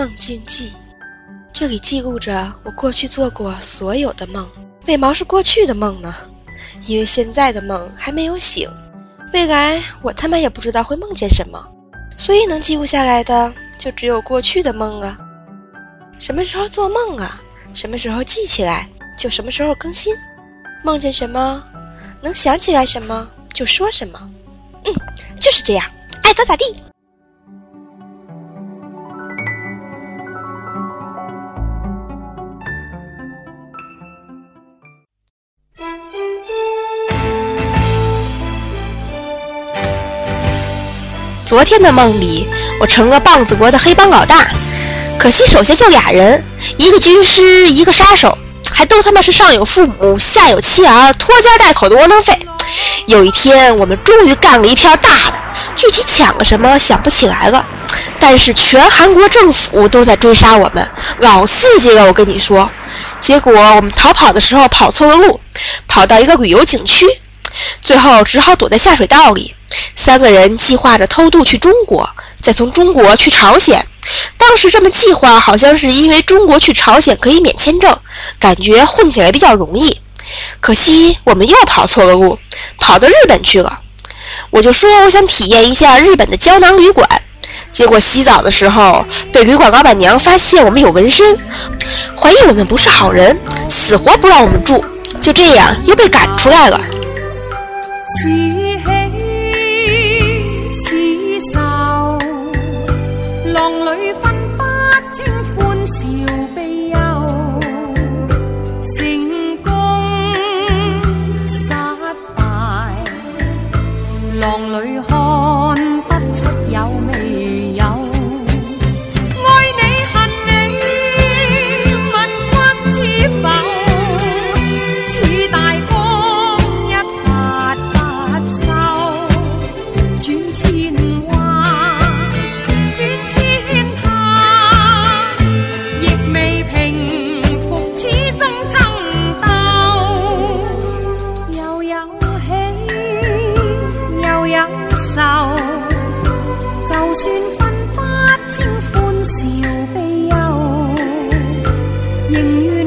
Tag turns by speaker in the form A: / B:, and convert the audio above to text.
A: 梦境记，这里记录着我过去做过所有的梦。为毛是过去的梦呢？因为现在的梦还没有醒，未来我他妈也不知道会梦见什么，所以能记录下来的就只有过去的梦啊。什么时候做梦啊？什么时候记起来就什么时候更新。梦见什么，能想起来什么就说什么。嗯，就是这样，爱咋咋地。昨天的梦里，我成了棒子国的黑帮老大，可惜手下就俩人，一个军师，一个杀手，还都他妈是上有父母，下有妻儿，拖家带口的窝囊废。有一天，我们终于干了一片大的，具体抢了什么想不起来了，但是全韩国政府都在追杀我们，老刺激了，我跟你说。结果我们逃跑的时候跑错了路，跑到一个旅游景区，最后只好躲在下水道里。三个人计划着偷渡去中国，再从中国去朝鲜。当时这么计划，好像是因为中国去朝鲜可以免签证，感觉混起来比较容易。可惜我们又跑错了路，跑到日本去了。我就说我想体验一下日本的胶囊旅馆，结果洗澡的时候被旅馆老板娘发现我们有纹身，怀疑我们不是好人，死活不让我们住。就这样又被赶出来了。
B: 梦里分不清欢笑 những